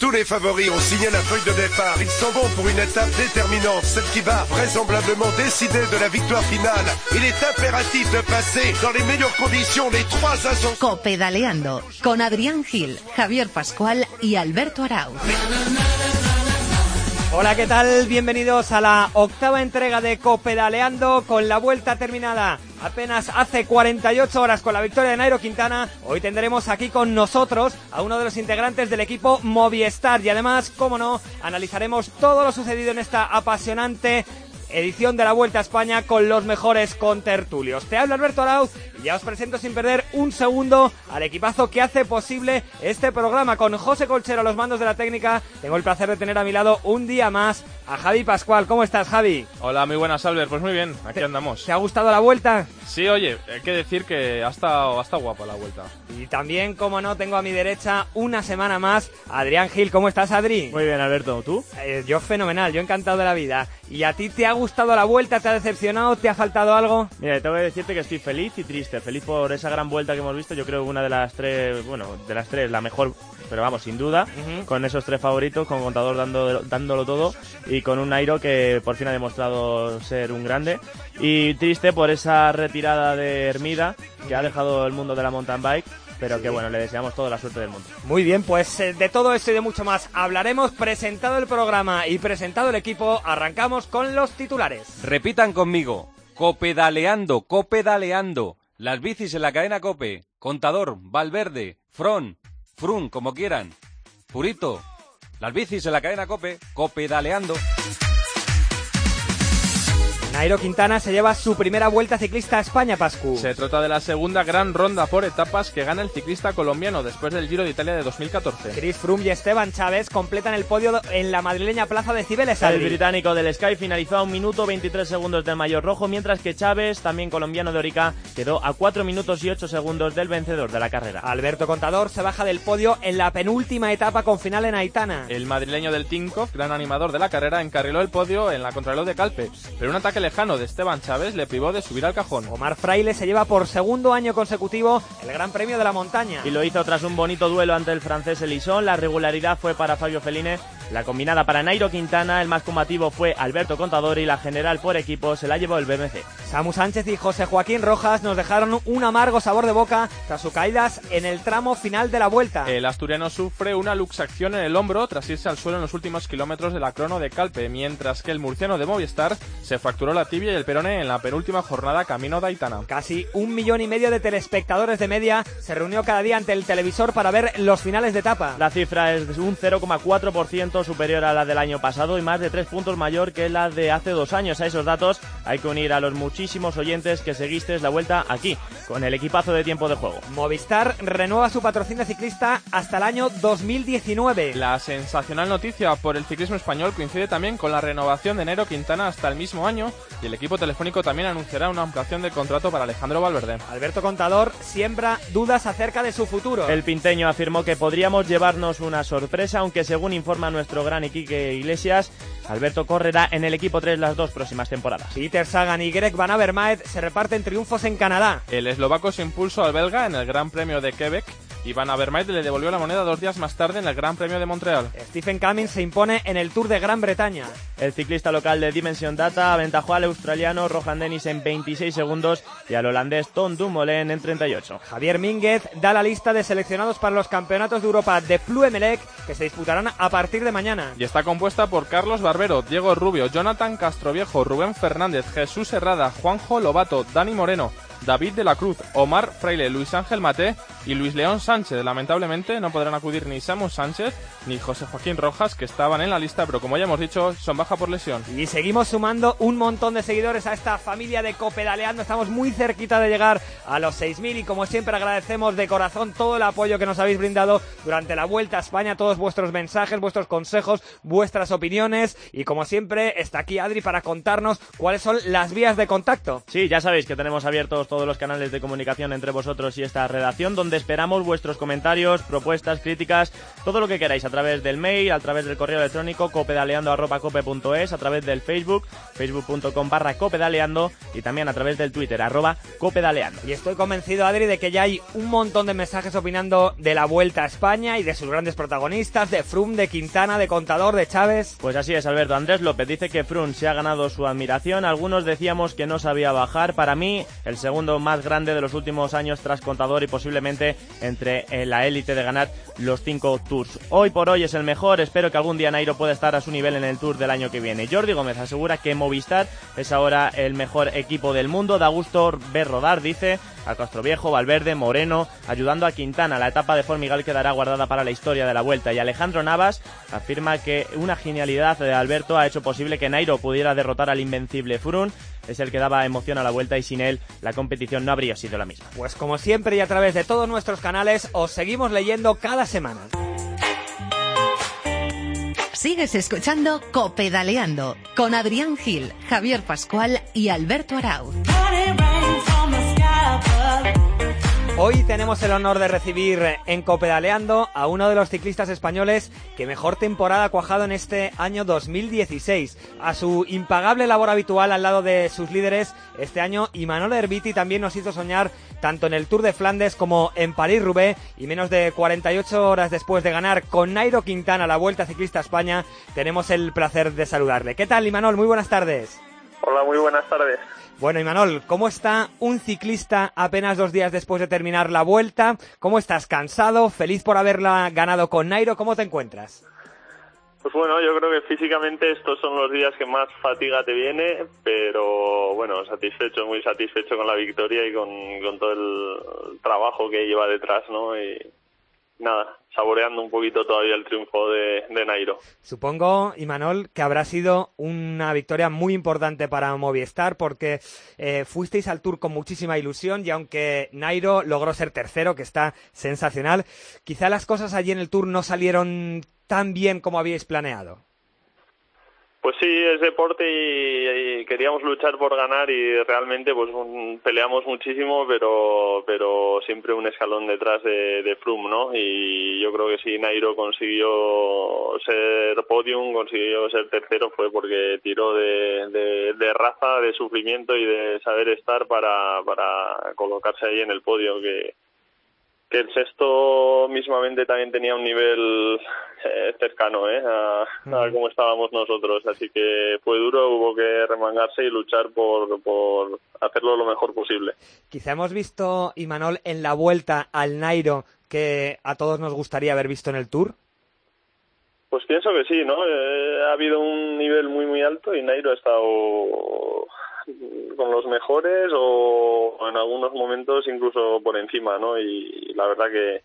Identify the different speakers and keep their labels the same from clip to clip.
Speaker 1: Tous les favoris ont signé la feuille de départ. Ils s'en vont pour une étape déterminante, celle qui va vraisemblablement décider de la victoire finale. Il est impératif de passer dans les meilleures conditions les trois ascensions.
Speaker 2: Copedaleando con Adrián Gil, Javier Pascual y Alberto Arauz.
Speaker 3: Hola, ¿qué tal? Bienvenidos a la octava entrega de Copedaleando con la vuelta terminada apenas hace 48 horas con la victoria de Nairo Quintana. Hoy tendremos aquí con nosotros a uno de los integrantes del equipo Movistar y además, como no, analizaremos todo lo sucedido en esta apasionante edición de la Vuelta a España con los mejores contertulios. Te habla Alberto Arauz y ya os presento sin perder un segundo al equipazo que hace posible este programa con José Colchero a los mandos de la técnica. Tengo el placer de tener a mi lado un día más a Javi Pascual. ¿Cómo estás, Javi?
Speaker 4: Hola, muy buenas, Albert. Pues muy bien, aquí andamos.
Speaker 3: ¿Te ha gustado la vuelta?
Speaker 4: Sí, oye, hay que decir que ha estado, ha estado guapa la vuelta.
Speaker 3: Y también, como no, tengo a mi derecha una semana más a Adrián Gil. ¿Cómo estás, Adri?
Speaker 5: Muy bien, Alberto. ¿Tú?
Speaker 3: Eh, yo fenomenal, yo encantado de la vida. ¿Y a ti te ha gustado la vuelta? ¿Te ha decepcionado? ¿Te ha faltado algo?
Speaker 5: Mira, tengo que decirte que estoy feliz y triste. Feliz por esa gran vuelta que hemos visto. Yo creo que una de las tres, bueno, de las tres, la mejor, pero vamos, sin duda, con esos tres favoritos, con Contador dando, dándolo todo y con un Nairo que por fin ha demostrado ser un grande. Y triste por esa retirada de Hermida que ha dejado el mundo de la mountain bike pero que bueno, le deseamos toda la suerte del mundo.
Speaker 3: Muy bien, pues eh, de todo esto y de mucho más hablaremos. Presentado el programa y presentado el equipo, arrancamos con los titulares.
Speaker 6: Repitan conmigo, copedaleando, copedaleando. Las bicis en la cadena Cope, Contador, Valverde, Fron, Frun, como quieran. Purito, las bicis en la cadena Cope, copedaleando.
Speaker 3: Nairo Quintana se lleva su primera vuelta ciclista a España, Pascu.
Speaker 4: Se trata de la segunda gran ronda por etapas que gana el ciclista colombiano después del Giro de Italia de 2014.
Speaker 3: Chris Froome y Esteban Chávez completan el podio en la madrileña plaza de Cibeles.
Speaker 5: El británico del Sky finalizó a un minuto 23 segundos del mayor rojo, mientras que Chávez, también colombiano de Orica, quedó a 4 minutos y 8 segundos del vencedor de la carrera.
Speaker 3: Alberto Contador se baja del podio en la penúltima etapa con final en Aitana.
Speaker 4: El madrileño del Tinkoff, gran animador de la carrera, encarriló el podio en la contrarreloj de Calpe, pero un ataque lejano de Esteban Chávez le privó de subir al cajón.
Speaker 3: Omar Fraile se lleva por segundo año consecutivo el Gran Premio de la Montaña.
Speaker 5: Y lo hizo tras un bonito duelo ante el francés Elison. La regularidad fue para Fabio Feline, la combinada para Nairo Quintana, el más combativo fue Alberto Contador y la general por equipo se la llevó el BMC.
Speaker 3: Samu Sánchez y José Joaquín Rojas nos dejaron un amargo sabor de boca tras sus caídas en el tramo final de la vuelta.
Speaker 4: El asturiano sufre una luxacción en el hombro tras irse al suelo en los últimos kilómetros de la crono de Calpe, mientras que el murciano de Movistar se fracturó la tibia y el perone en la penúltima jornada camino de Aitana.
Speaker 3: Casi un millón y medio de telespectadores de media se reunió cada día ante el televisor para ver los finales de etapa.
Speaker 5: La cifra es un 0,4% superior a la del año pasado y más de 3 puntos mayor que la de hace dos años. A esos datos hay que unir a los muchísimos oyentes que seguisteis la vuelta aquí, con el equipazo de tiempo de juego.
Speaker 3: Movistar renueva su patrocinio ciclista hasta el año 2019.
Speaker 4: La sensacional noticia por el ciclismo español coincide también con la renovación de enero Quintana hasta el mismo año y el equipo telefónico también anunciará una ampliación del contrato para Alejandro Valverde.
Speaker 3: Alberto Contador siembra dudas acerca de su futuro.
Speaker 5: El pinteño afirmó que podríamos llevarnos una sorpresa, aunque según informa nuestro gran Iquique Iglesias, Alberto correrá en el equipo 3 las dos próximas temporadas.
Speaker 3: Peter Sagan y Greg Van Avermaet se reparten triunfos en Canadá.
Speaker 4: El eslovaco se impulsó al belga en el Gran Premio de Quebec y Van Avermaet le devolvió la moneda dos días más tarde en el Gran Premio de Montreal.
Speaker 3: Stephen Cummings se impone en el Tour de Gran Bretaña.
Speaker 5: El ciclista local de Dimension Data aventajó al australiano Rohan Dennis en 26 segundos y al holandés Tom Dumoulin en 38.
Speaker 3: Javier Mínguez da la lista de seleccionados para los campeonatos de Europa de Pluemelec que se disputarán a partir de mañana.
Speaker 4: Y está compuesta por Carlos Diego Rubio, Jonathan Castroviejo, Rubén Fernández, Jesús Herrada, Juanjo Lobato, Dani Moreno, David de la Cruz, Omar Freile, Luis Ángel Mate y Luis León Sánchez. Lamentablemente no podrán acudir ni Samu Sánchez ni José Joaquín Rojas, que estaban en la lista, pero como ya hemos dicho, son baja por lesión.
Speaker 3: Y seguimos sumando un montón de seguidores a esta familia de Copedaleando. Estamos muy cerquita de llegar a los 6.000 y como siempre agradecemos de corazón todo el apoyo que nos habéis brindado durante la Vuelta a España, todos vuestros mensajes, vuestros consejos, vuestras opiniones y como siempre está aquí Adri para contarnos cuáles son las vías de contacto.
Speaker 5: Sí, ya sabéis que tenemos abiertos todos los canales de comunicación entre vosotros y esta redacción, donde esperamos vuestros comentarios, propuestas, críticas, todo lo que queráis a través del mail, a través del correo electrónico copedaleando.cope.es, a través del Facebook, facebook.com barra copedaleando y también a través del Twitter, arroba copedaleando.
Speaker 3: Y estoy convencido, Adri, de que ya hay un montón de mensajes opinando de la Vuelta a España y de sus grandes protagonistas, de Frum, de Quintana, de Contador, de Chávez.
Speaker 5: Pues así es, Alberto. Andrés López dice que Frum se ha ganado su admiración. Algunos decíamos que no sabía bajar. Para mí, el segundo más grande de los últimos años tras Contador y posiblemente entre la élite de ganar los cinco tours. Hoy por hoy es el mejor. Espero que algún día Nairo pueda estar a su nivel en el tour del año que viene. Jordi Gómez asegura que Movistar es ahora el mejor equipo del mundo. Da gusto ver rodar, dice a Castroviejo, Valverde, Moreno, ayudando a Quintana. La etapa de Formigal quedará guardada para la historia de la vuelta. Y Alejandro Navas afirma que una genialidad de Alberto ha hecho posible que Nairo pudiera derrotar al invencible Furun. Es el que daba emoción a la vuelta y sin él la competición no habría sido la misma.
Speaker 3: Pues como siempre y a través de todos nuestros canales os seguimos leyendo cada semana.
Speaker 2: Sigues escuchando Copedaleando con Adrián Gil, Javier Pascual y Alberto Arauz.
Speaker 3: Hoy tenemos el honor de recibir en Copedaleando a uno de los ciclistas españoles que mejor temporada ha cuajado en este año 2016. A su impagable labor habitual al lado de sus líderes este año, Imanol Herbiti también nos hizo soñar tanto en el Tour de Flandes como en París-Roubaix y menos de 48 horas después de ganar con Nairo Quintana la Vuelta Ciclista a España, tenemos el placer de saludarle. ¿Qué tal, Imanol? Muy buenas tardes.
Speaker 7: Hola, muy buenas tardes.
Speaker 3: Bueno, Imanol, ¿cómo está un ciclista apenas dos días después de terminar la vuelta? ¿Cómo estás? ¿Cansado? ¿Feliz por haberla ganado con Nairo? ¿Cómo te encuentras?
Speaker 7: Pues bueno, yo creo que físicamente estos son los días que más fatiga te viene, pero bueno, satisfecho, muy satisfecho con la victoria y con, todo el trabajo que lleva detrás, ¿no? Y nada, saboreando un poquito todavía el triunfo de, Nairo.
Speaker 3: Supongo, Imanol, que habrá sido una victoria muy importante para Movistar porque eh, fuisteis al Tour con muchísima ilusión y aunque Nairo logró ser tercero, que está sensacional, quizá las cosas allí en el Tour no salieron tan bien como habíais planeado.
Speaker 7: Pues sí, es deporte y, queríamos luchar por ganar y realmente pues peleamos muchísimo, pero pero siempre un escalón detrás de, de ¿no? Y yo creo que si Nairo consiguió ser podium, consiguió ser tercero fue porque tiró de, de, de raza, de sufrimiento y de saber estar para, para colocarse ahí en el podio que que el sexto mismamente también tenía un nivel eh, cercano ¿eh? a, a como estábamos nosotros, así que fue duro, hubo que remangarse y luchar por, por hacerlo lo mejor posible.
Speaker 3: Quizá hemos visto, Imanol, en la vuelta al Nairo que a todos nos gustaría haber visto en el Tour.
Speaker 7: Pues pienso que sí, ¿no? Eh, ha habido un nivel muy, muy alto y Nairo ha estado con los mejores o en algunos momentos incluso por encima, ¿no? Y, la verdad que,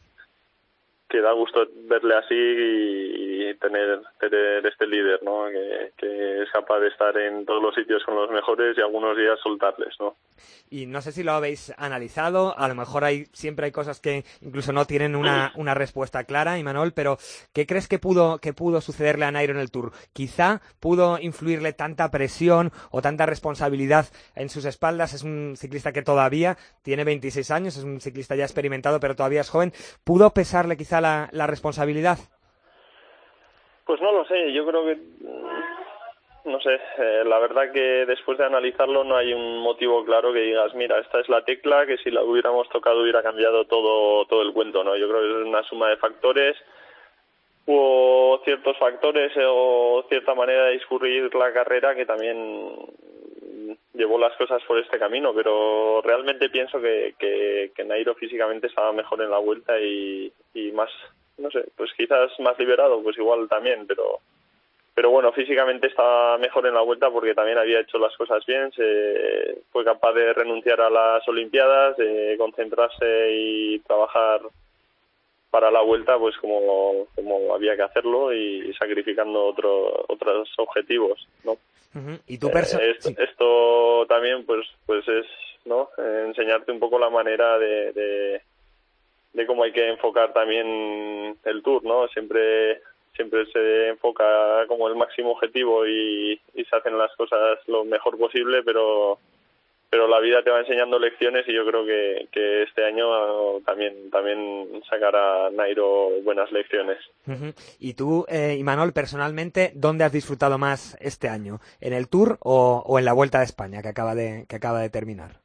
Speaker 7: que da gusto verle así y, tener, tener este líder, ¿no? Que, que, es capaz de estar en todos los sitios con los mejores y algunos días soltarles, ¿no?
Speaker 3: Y no sé si lo habéis analizado, a lo mejor hay siempre hay cosas que incluso no tienen una, una respuesta clara, Imanol, pero ¿qué crees que pudo, que pudo sucederle a Nairo en el Tour? Quizá pudo influirle tanta presión o tanta responsabilidad en sus espaldas, es un ciclista que todavía tiene 26 años, es un ciclista ya experimentado, pero todavía es joven, ¿pudo pesarle quizá la, responsabilidad?
Speaker 7: Pues no lo sé, yo creo que no sé, eh, la verdad que después de analizarlo no hay un motivo claro que digas, mira, esta es la tecla que si la hubiéramos tocado hubiera cambiado todo, todo el cuento, ¿no? Yo creo que es una suma de factores, hubo ciertos factores o cierta manera de discurrir la carrera que también llevó las cosas por este camino, pero realmente pienso que, que Nairo físicamente estaba mejor en la vuelta y, y más, no sé, pues quizás más liberado, pues igual también, pero pero bueno, físicamente estaba mejor en la vuelta porque también había hecho las cosas bien, se fue capaz de renunciar a las Olimpiadas, de concentrarse y trabajar para la vuelta pues como, como había que hacerlo y sacrificando otro, otros objetivos, ¿no?
Speaker 3: ¿Y tu
Speaker 7: eh, esto, también pues pues es no enseñarte un poco la manera de, de, de cómo hay que enfocar también el tour, ¿no? Siempre siempre se enfoca como el máximo objetivo y, se hacen las cosas lo mejor posible, pero pero la vida te va enseñando lecciones y yo creo que, que este año también también sacará Nairo buenas lecciones.
Speaker 3: Y tú, eh, Imanol, personalmente, ¿dónde has disfrutado más este año? ¿En el Tour o, o en la Vuelta de España que acaba de, que acaba de terminar?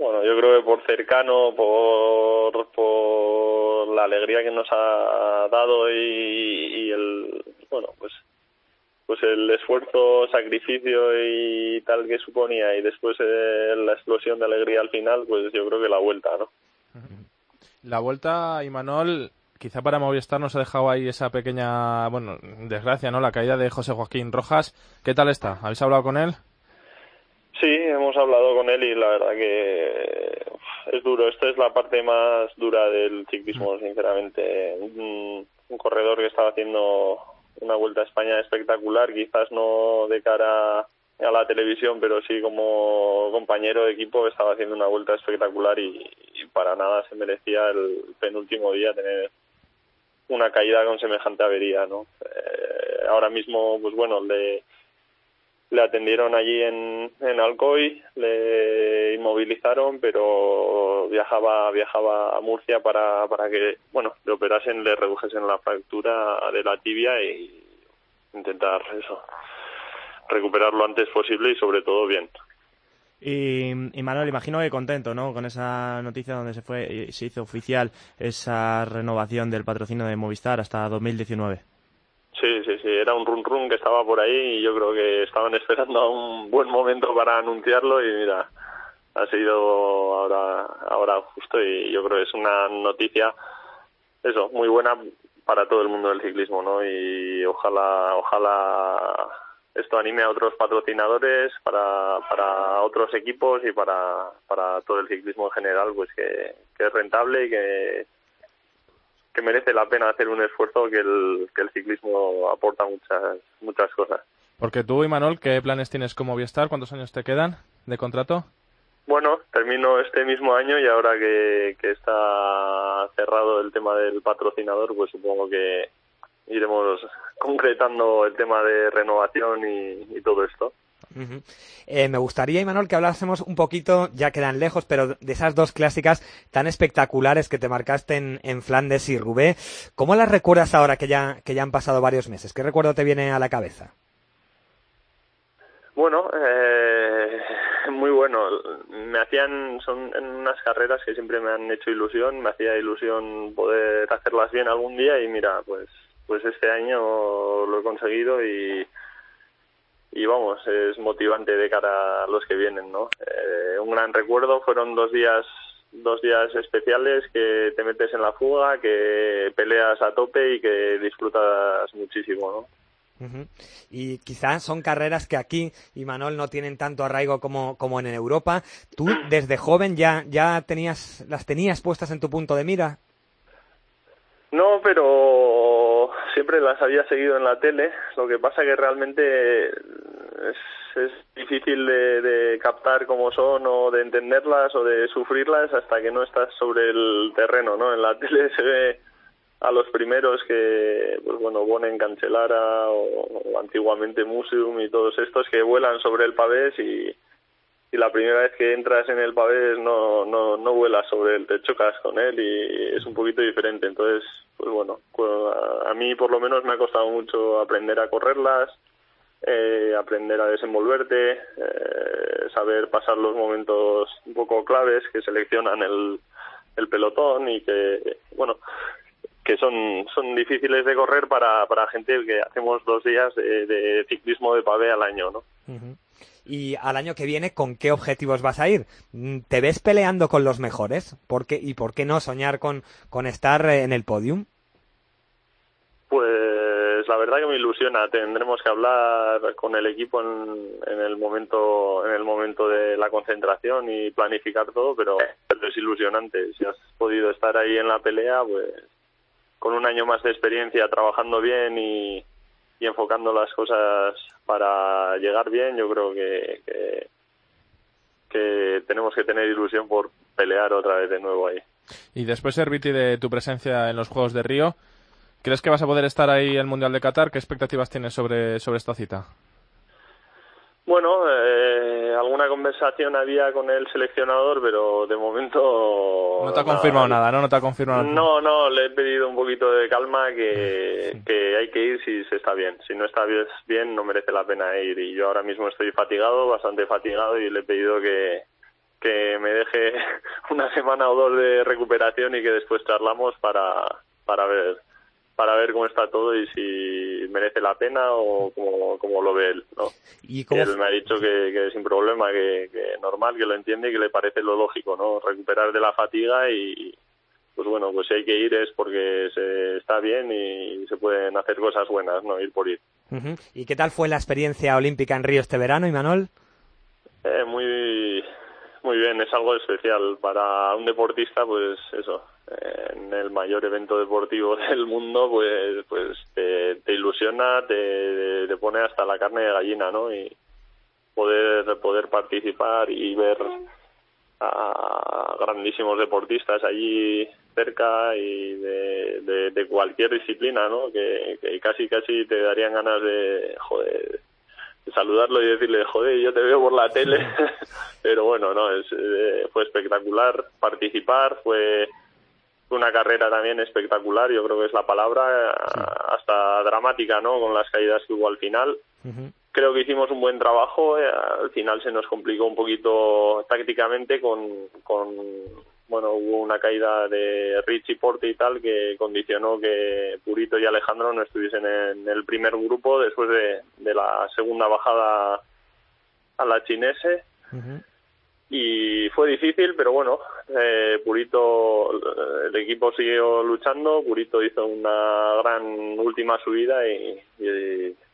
Speaker 7: Bueno, yo creo que por cercano, por, por la alegría que nos ha dado y, el, bueno, pues pues el esfuerzo, sacrificio y tal que suponía y después eh, la explosión de alegría al final, pues yo creo que la vuelta, ¿no?
Speaker 4: La vuelta, Imanol, quizá para Movistar nos ha dejado ahí esa pequeña, bueno, desgracia, ¿no? La caída de José Joaquín Rojas. ¿Qué tal está? ¿Habéis hablado con él?
Speaker 7: Sí, hemos hablado con él y la verdad que es duro. Esta es la parte más dura del ciclismo, sinceramente. Un, un corredor que estaba haciendo una vuelta a España espectacular, quizás no de cara a la televisión, pero sí como compañero de equipo estaba haciendo una vuelta espectacular y, para nada se merecía el penúltimo día tener una caída con semejante avería, ¿no? Eh, ahora mismo, pues bueno, le, le atendieron allí en, en Alcoy, le inmovilizaron, pero viajaba viajaba a Murcia para, para que, bueno, le operasen, le redujesen la fractura de la tibia y intentar eso, recuperar lo antes posible y sobre todo bien.
Speaker 5: Y, y, Manuel, imagino que contento, ¿no? Con esa noticia donde se fue y se hizo oficial esa renovación del patrocinio de Movistar hasta 2019.
Speaker 7: Sí, sí, sí, era un run run que estaba por ahí y yo creo que estaban esperando a un buen momento para anunciarlo y mira, ha sido ahora, ahora justo y yo creo que es una noticia, eso, muy buena para todo el mundo del ciclismo, ¿no? Y ojalá, ojalá esto anime a otros patrocinadores, para, para otros equipos y para, para todo el ciclismo en general, pues que, que es rentable y que que merece la pena hacer un esfuerzo que el, que el ciclismo aporta muchas muchas cosas.
Speaker 4: Porque tú, Imanol, ¿qué planes tienes como Movistar? ¿Cuántos años te quedan de contrato?
Speaker 7: Bueno, termino este mismo año y ahora que, que está cerrado el tema del patrocinador, pues supongo que iremos concretando el tema de renovación y, y todo esto.
Speaker 3: Eh, me gustaría, Imanol, que hablásemos un poquito, ya quedan lejos, pero de esas dos clásicas tan espectaculares que te marcaste en, Flandes y Roubaix. ¿Cómo las recuerdas ahora que ya, que ya han pasado varios meses? ¿Qué recuerdo te viene a la cabeza?
Speaker 7: Bueno, eh, muy bueno. Me hacían, son unas carreras que siempre me han hecho ilusión, me hacía ilusión poder hacerlas bien algún día y mira, pues, pues este año lo he conseguido y, y vamos, es motivante de cara a los que vienen, ¿no? Eh, un gran recuerdo, fueron dos días dos días especiales que te metes en la fuga, que peleas a tope y que disfrutas muchísimo, ¿no?
Speaker 3: Y quizás son carreras que aquí, y Manuel, no tienen tanto arraigo como, como en Europa. ¿Tú desde joven ya, ya tenías, las tenías puestas en tu punto de mira?
Speaker 7: No, pero siempre las había seguido en la tele. Lo que pasa que realmente es, es difícil de, de, captar cómo son o de entenderlas o de sufrirlas hasta que no estás sobre el terreno, ¿no? En la tele se ve a los primeros que, pues bueno, Bonen Cancelara o, antiguamente Museum y todos estos que vuelan sobre el pavés y, y la primera vez que entras en el pavés no, no, no vuelas sobre él, te chocas con él y es un poquito diferente. Entonces, pues bueno, a mí por lo menos me ha costado mucho aprender a correrlas, eh, aprender a desenvolverte, eh, saber pasar los momentos un poco claves que seleccionan el, el pelotón y que, bueno, que son, son difíciles de correr para, para gente que hacemos dos días de, de ciclismo de pavé al año, ¿no?
Speaker 3: y al año que viene con qué objetivos vas a ir. Mm, ¿Te ves peleando con los mejores? ¿Por qué, ¿Y por qué no soñar con, con estar en el podium?
Speaker 7: Pues la verdad que me ilusiona. Tendremos que hablar con el equipo en, en el momento en el momento de la concentración y planificar todo, pero es ilusionante. Si has podido estar ahí en la pelea, pues con un año más de experiencia trabajando bien y, enfocando las cosas para llegar bien, yo creo que, que, que, tenemos que tener ilusión por pelear otra vez de nuevo ahí.
Speaker 4: Y después, Serviti, de tu presencia en los Juegos de Río, ¿crees que vas a poder estar ahí en el Mundial de Qatar? ¿Qué expectativas tienes sobre, sobre esta cita?
Speaker 7: Bueno, eh, alguna conversación había con el seleccionador, pero de momento...
Speaker 4: No te ha confirmado nada, ¿no? No te ha confirmado nada.
Speaker 7: No, no, le he pedido un poquito de calma que, que hay que ir si se está bien. Si no está bien, no merece la pena ir. Y yo ahora mismo estoy fatigado, bastante fatigado, y le he pedido que, que me deje una semana o dos de recuperación y que después charlamos para, para ver para ver cómo está todo y si merece la pena o cómo, lo ve él. ¿no?
Speaker 3: ¿Y
Speaker 7: él me ha dicho que, que sin problema, que, que, normal, que lo entiende y que le parece lo lógico, ¿no? Recuperar de la fatiga y, pues bueno, pues si hay que ir es porque se está bien y se pueden hacer cosas buenas, ¿no? Ir por ir.
Speaker 3: ¿Y qué tal fue la experiencia olímpica en Río este verano, Imanol?
Speaker 7: Eh, muy, muy bien, es algo especial para un deportista, pues eso, en el mayor evento deportivo del mundo, pues, pues te, ilusiona, te, te, pone hasta la carne de gallina, ¿no? Y poder, poder participar y ver a grandísimos deportistas allí cerca y de, de, cualquier disciplina, ¿no? Que, que, casi, casi te darían ganas de, joder, de saludarlo y decirle, joder, yo te veo por la tele. Pero bueno, no, es, eh, fue espectacular participar, fue una carrera también espectacular, yo creo que es la palabra, hasta dramática, ¿no? Con las caídas que hubo al final. Creo que hicimos un buen trabajo, eh, al final se nos complicó un poquito tácticamente con, con bueno, hubo una caída de Richie Porte y tal que condicionó que Purito y Alejandro no estuviesen en el primer grupo después de, de la segunda bajada a la chinese y fue difícil, pero bueno, eh, Purito, el equipo siguió luchando, Purito hizo una gran última subida y,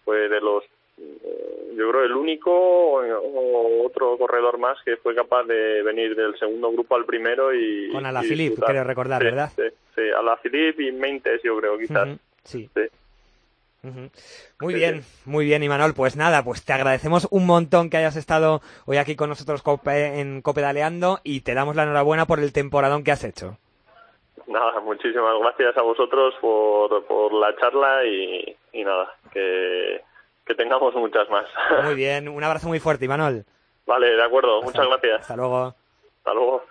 Speaker 7: fue de los, eh, yo creo, el único o, otro corredor más que fue capaz de venir del segundo grupo al primero y...
Speaker 3: Con Alaphilippe, quiero recordar, ¿verdad?
Speaker 7: Sí, sí, Alaphilippe y Meintes, yo creo, quizás.
Speaker 3: sí. Muy bien, muy bien, Imanol. Pues nada, pues te agradecemos un montón que hayas estado hoy aquí con nosotros en Copedaleando y te damos la enhorabuena por el temporadón que has hecho.
Speaker 7: Nada, muchísimas gracias a vosotros por, por la charla y, nada, que, que tengamos muchas más.
Speaker 3: Muy bien, un abrazo muy fuerte, Imanol.
Speaker 7: Vale, de acuerdo, muchas gracias.
Speaker 3: Hasta luego.
Speaker 7: Hasta luego.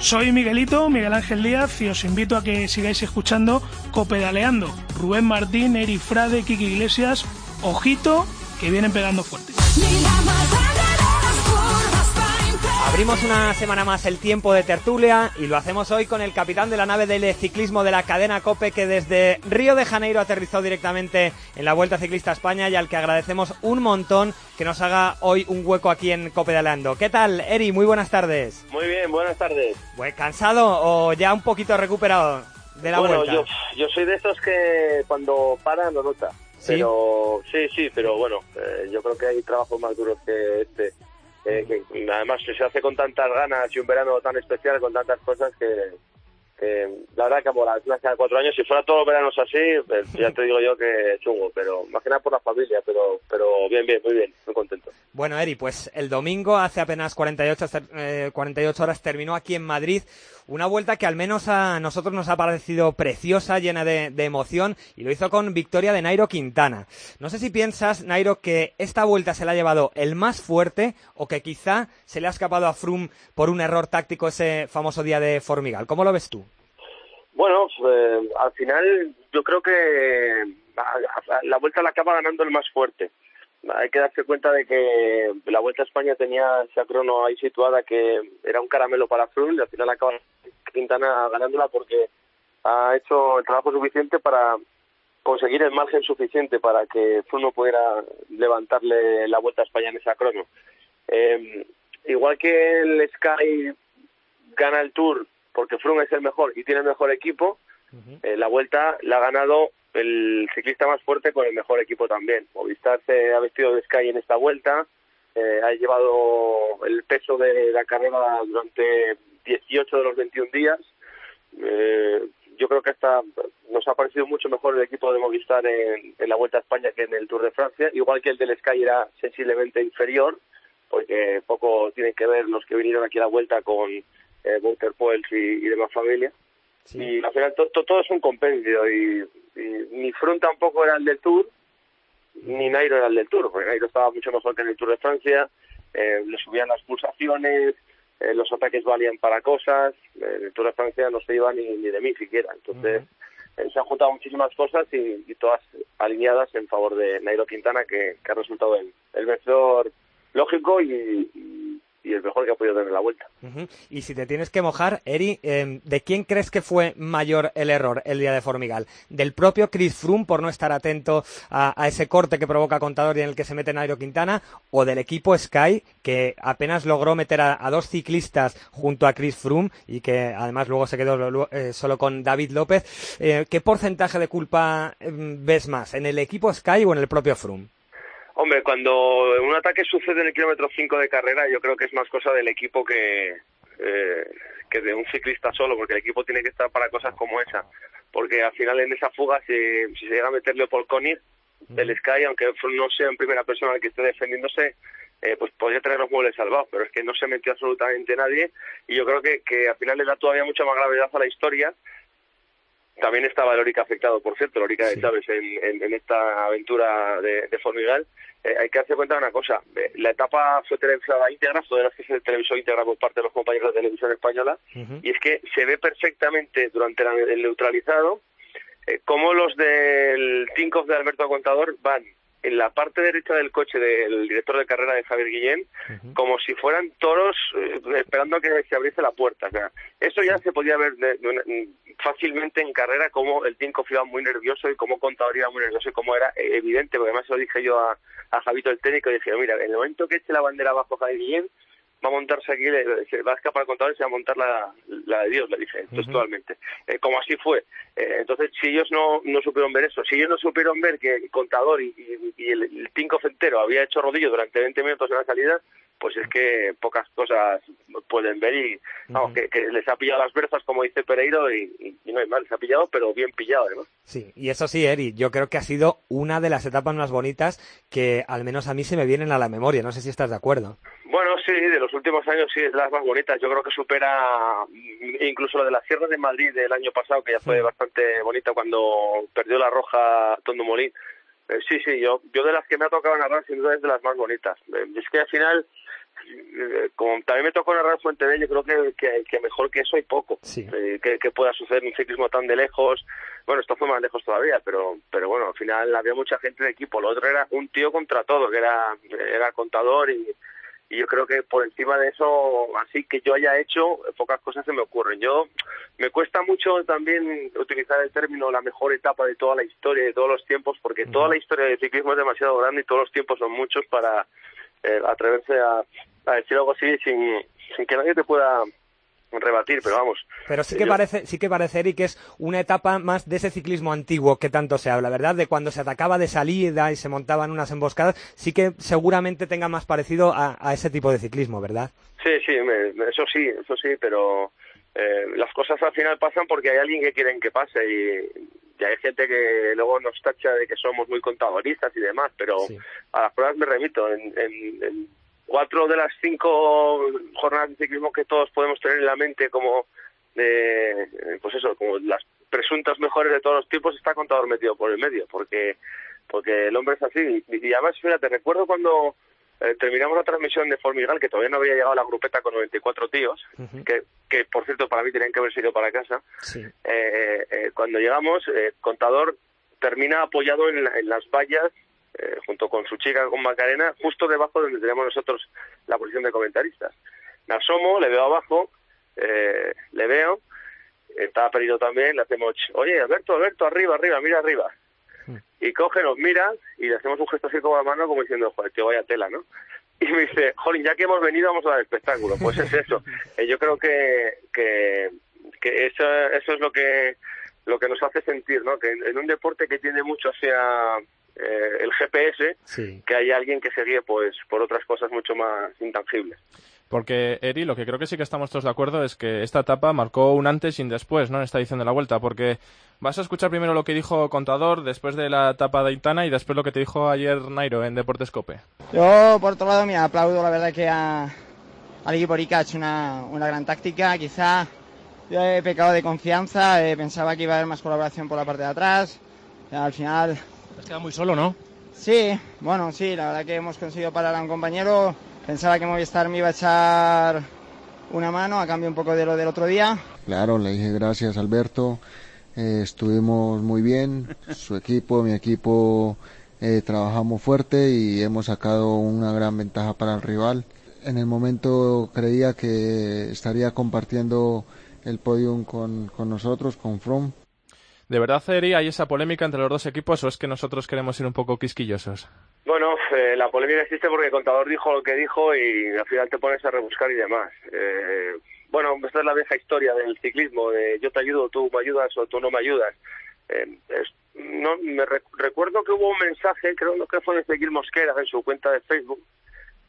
Speaker 8: Soy Miguelito, Miguel Ángel Díaz, y os invito a que sigáis escuchando Copedaleando. Rubén Martín, Eri Frade, Kiki Iglesias, ojito, que vienen pegando fuerte.
Speaker 3: Abrimos una semana más el tiempo de tertulia y lo hacemos hoy con el capitán de la nave del ciclismo de la cadena Cope que desde Río de Janeiro aterrizó directamente en la Vuelta Ciclista España y al que agradecemos un montón que nos haga hoy un hueco aquí en Cope de Aleando. ¿Qué tal, Eri? Muy buenas tardes.
Speaker 9: Muy bien, buenas tardes.
Speaker 3: Pues, ¿Cansado o ya un poquito recuperado de la vuelta?
Speaker 9: Yo, yo soy de estos que cuando para no nota. ¿Sí? Pero sí, sí, pero bueno, eh, yo creo que hay trabajos más duros que este eh, que además se hace con tantas ganas y un verano tan especial con tantas cosas que, la verdad que por la hace cuatro años, si fuera todos los veranos así, pues, ya te digo yo que chungo, pero más que nada por la familia, pero, pero bien, bien, muy bien, muy contento.
Speaker 3: Bueno, Eri, pues el domingo, hace apenas 48, 48 eh, horas, terminó aquí en Madrid una vuelta que al menos a nosotros nos ha parecido preciosa, llena de, emoción, y lo hizo con victoria de Nairo Quintana. No sé si piensas, Nairo, que esta vuelta se la ha llevado el más fuerte o que quizá se le ha escapado a Froome por un error táctico ese famoso día de Formigal. ¿Cómo lo ves tú?
Speaker 9: Bueno, eh, al final yo creo que la vuelta la acaba ganando el más fuerte hay que darse cuenta de que la Vuelta a España tenía esa crono ahí situada que era un caramelo para Froome y al final acaba Quintana ganándola porque ha hecho el trabajo suficiente para conseguir el margen suficiente para que Froome no pudiera levantarle la Vuelta a España en esa crono. Eh, igual que el Sky gana el Tour porque Froome es el mejor y tiene el mejor equipo, eh, la Vuelta la ha ganado el ciclista más fuerte con el mejor equipo también. Movistar se ha vestido de Sky en esta vuelta, eh, ha llevado el peso de la carrera durante 18 de los 21 días. Eh, yo creo que hasta nos ha parecido mucho mejor el equipo de Movistar en, la Vuelta a España que en el Tour de Francia, igual que el del Sky era sensiblemente inferior, porque poco tienen que ver los que vinieron aquí a la Vuelta con eh, Walter y, y demás familia. Y al final todo es un compendio y, ni Front tampoco era el del Tour, ni Nairo era el del Tour, porque Nairo estaba mucho mejor que en el Tour de Francia, eh, le subían las pulsaciones, eh, los ataques valían para cosas, eh, el Tour de Francia no se iba ni, ni de mí siquiera. Entonces, se han juntado muchísimas cosas y, todas alineadas en favor de Nairo Quintana, que, ha resultado el, el vencedor lógico y, y el mejor que ha podido tener la vuelta.
Speaker 3: Y si te tienes que mojar, Eri, em, ¿de quién crees que fue mayor el error el día de Formigal? ¿Del propio Chris Froome por no estar atento a, ese corte que provoca Contador y en el que se mete Nairo Quintana? ¿O del equipo Sky que apenas logró meter a, dos ciclistas junto a Chris Froome y que además luego se quedó eh, solo con David López? Eh, ¿Qué porcentaje de culpa em, ves más? ¿En el equipo Sky o en el propio Froome?
Speaker 9: Hombre, cuando un ataque sucede en el kilómetro 5 de carrera, yo creo que es más cosa del equipo que, eh, que de un ciclista solo, porque el equipo tiene que estar para cosas como esa. Porque al final en esa fuga, si, si se llega a meterle por Koenig, del Sky, aunque no sea en primera persona el que esté defendiéndose, eh, pues podría tener los muebles salvados, pero es que no se metió absolutamente nadie y yo creo que, que al final le da todavía mucha más gravedad a la historia también estaba Lórica afectado, por cierto, Lórica de Chávez en, en, esta aventura de, de Formigal. Eh, hay que hacer cuenta de una cosa. Eh, la etapa fue televisada íntegra, fue de las que se televisó íntegra por parte de los compañeros de televisión española, y es que se ve perfectamente durante el neutralizado eh, cómo los del Tinkoff de Alberto Contador van en la parte derecha del coche del director de carrera de Javier Guillén, como si fueran toros eh, esperando a que se abriese la puerta. O sea, eso ya se podía ver fácilmente en carrera, como el Tinko iba muy nervioso y cómo Contador iba muy nervioso y cómo era evidente, porque además se lo dije yo a, a Javito el técnico, y dije, mira, en el momento que eche la bandera abajo Javier Guillén, va a montarse aquí, se va a escapar el contador y se va a montar la, la de Dios, le dije textualmente. Eh, como así fue. Eh, entonces, si ellos no, no supieron ver eso, si ellos no supieron ver que el contador y, el, el Tinko Centero había hecho rodillo durante 20 minutos en la salida, pues es que pocas cosas pueden ver y vamos, que, les ha pillado las versas como dice Pereiro y, no hay mal, les ha pillado pero bien pillado además.
Speaker 3: Sí, y eso sí, Eri, yo creo que ha sido una de las etapas más bonitas que al menos a mí se me vienen a la memoria, no sé si estás de acuerdo.
Speaker 9: Bueno, sí, de los últimos años sí es de las más bonitas, yo creo que supera incluso lo de la Sierra de Madrid del año pasado que ya fue bastante bonita cuando perdió la roja Tondo Molín. Eh, sí, sí, yo, yo de las que me ha tocado narrar sin duda es de las más bonitas. Eh, es que al final como también me tocó narrar Fuente yo creo que, que, mejor que eso hay poco eh, que, pueda suceder un ciclismo tan de lejos. Bueno, esto fue más lejos todavía, pero pero bueno, al final había mucha gente de equipo. Lo otro era un tío contra todo, que era, era contador y, y yo creo que por encima de eso, así que yo haya hecho, pocas cosas se me ocurren. Yo me cuesta mucho también utilizar el término la mejor etapa de toda la historia, de todos los tiempos, porque toda la historia del ciclismo es demasiado grande y todos los tiempos son muchos para eh, atreverse a, a decir algo así sin, sin que nadie te pueda rebatir, pero vamos.
Speaker 3: Pero sí que parece, sí que parece, Eric, que es una etapa más de ese ciclismo antiguo que tanto se habla, ¿verdad? De cuando se atacaba de salida y se montaban unas emboscadas, sí que seguramente tenga más parecido a, a ese tipo de ciclismo, ¿verdad?
Speaker 9: Sí, sí, eso sí, eso sí, pero eh, las cosas al final pasan porque hay alguien que quieren que pase y, hay gente que luego nos tacha de que somos muy contadoristas y demás, pero a las pruebas me remito. En, en, cuatro de las cinco jornadas de ciclismo que todos podemos tener en la mente como de, pues eso, como las presuntas mejores de todos los tipos, está contador metido por el medio, porque porque el hombre es así. Y, además, fíjate, recuerdo cuando eh, terminamos la transmisión de Formigal, que todavía no había llegado la grupeta con 94 tíos, que, que por cierto para mí tenían que haber sido para casa. Eh, eh, cuando llegamos, Contador termina apoyado en, en las vallas eh, junto con su chica, con Macarena, justo debajo de donde tenemos nosotros la posición de comentaristas. Me asomo, le veo abajo, eh, le veo, estaba perdido también, le hacemos, oye, Alberto, Alberto, arriba, arriba, mira arriba. Y coge, nos mira y le hacemos un gesto así con la mano como diciendo, joder, que vaya tela, ¿no? Y me dice, jolín, ya que hemos venido vamos a dar espectáculo. Pues es eso. Eh, yo creo que, que, que eso, eso es lo que lo que nos hace sentir, ¿no? Que en un deporte que tiene mucho hacia eh, el GPS que hay alguien que se guíe pues por otras cosas mucho más intangibles.
Speaker 4: Porque, Eri, lo que creo que sí que estamos todos de acuerdo es que esta etapa marcó un antes y un después, ¿no? En esta edición de la Vuelta, porque vas a escuchar primero lo que dijo Contador después de la etapa de Aitana y después lo que te dijo ayer Nairo en Deportes Cope.
Speaker 10: Yo, por otro lado, me aplaudo la verdad que a, al equipo Rica ha hecho una, una gran táctica. Quizá yo he pecado de confianza, eh, pensaba que iba a haber más colaboración por la parte de atrás. Al final.
Speaker 11: Te has quedado muy solo, ¿no?
Speaker 10: Sí, bueno, sí, la verdad que hemos conseguido parar a un compañero. Pensaba que Movistar me iba a echar una mano a cambio un poco de lo del otro día.
Speaker 12: Claro, le dije gracias Alberto. Eh, estuvimos muy bien, su equipo, mi equipo, eh, trabajamos fuerte y hemos sacado una gran ventaja para el rival. En el momento creía que estaría compartiendo el podium con, con nosotros, con From.
Speaker 4: ¿De verdad, Eri, hay esa polémica entre los dos equipos o es que nosotros queremos ser un poco quisquillosos?
Speaker 9: Bueno, eh, la polémica existe porque el contador dijo lo que dijo y al final te pones a rebuscar y demás. Eh, bueno, esta es la vieja historia del ciclismo, de yo te ayudo, tú me ayudas o tú no me ayudas. Eh, no, me recuerdo que hubo un mensaje, creo que fue de Ezequiel Mosquera en su cuenta de Facebook,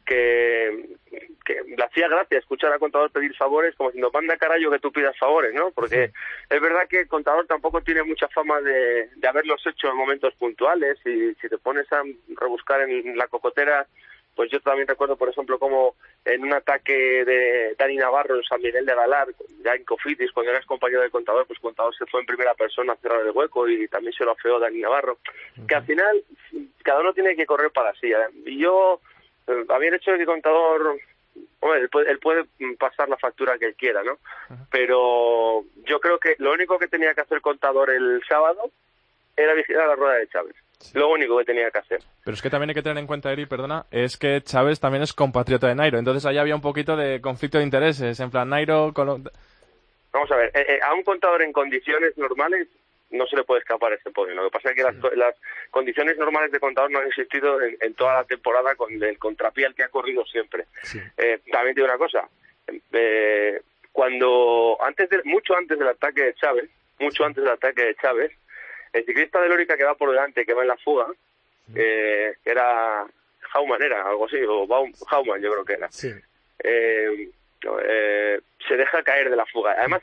Speaker 9: que, que le hacía gracia escuchar al contador pedir favores como diciendo, manda carajo que tú pidas favores, ¿no? Porque es verdad que el contador tampoco tiene mucha fama de, de haberlos hecho en momentos puntuales y si te pones a rebuscar en la cocotera, pues yo también recuerdo, por ejemplo, como en un ataque de Dani Navarro en San Miguel de Galar, ya en Cofitis, cuando eras compañero del contador, pues contador se fue en primera persona a cerrar el hueco y también se lo afeó Dani Navarro. Que al final cada uno tiene que correr para sí. Y yo había el hecho de que contador él puede, pasar la factura que él quiera, ¿no? Pero yo creo que lo único que tenía que hacer el contador el sábado era vigilar la rueda de Chávez. Lo único que tenía que hacer.
Speaker 4: Pero es que también hay que tener en cuenta, Eri, perdona, es que Chávez también es compatriota de Nairo. Entonces ahí había un poquito de conflicto de intereses. En plan, Nairo...
Speaker 9: Vamos a ver, eh, eh, a un contador en condiciones normales no se le puede escapar ese podio. Lo que pasa es que las, condiciones normales de contador no han existido en, toda la temporada con el contrapié que ha corrido siempre. Eh, también digo una cosa, eh, cuando antes de, mucho antes del ataque de Chávez, mucho antes del ataque de Chávez, el ciclista de Lórica que va por delante, que va en la fuga, eh, era Hauman, era algo así, o Hauman yo creo que era. Eh, eh, se deja caer de la fuga. Además,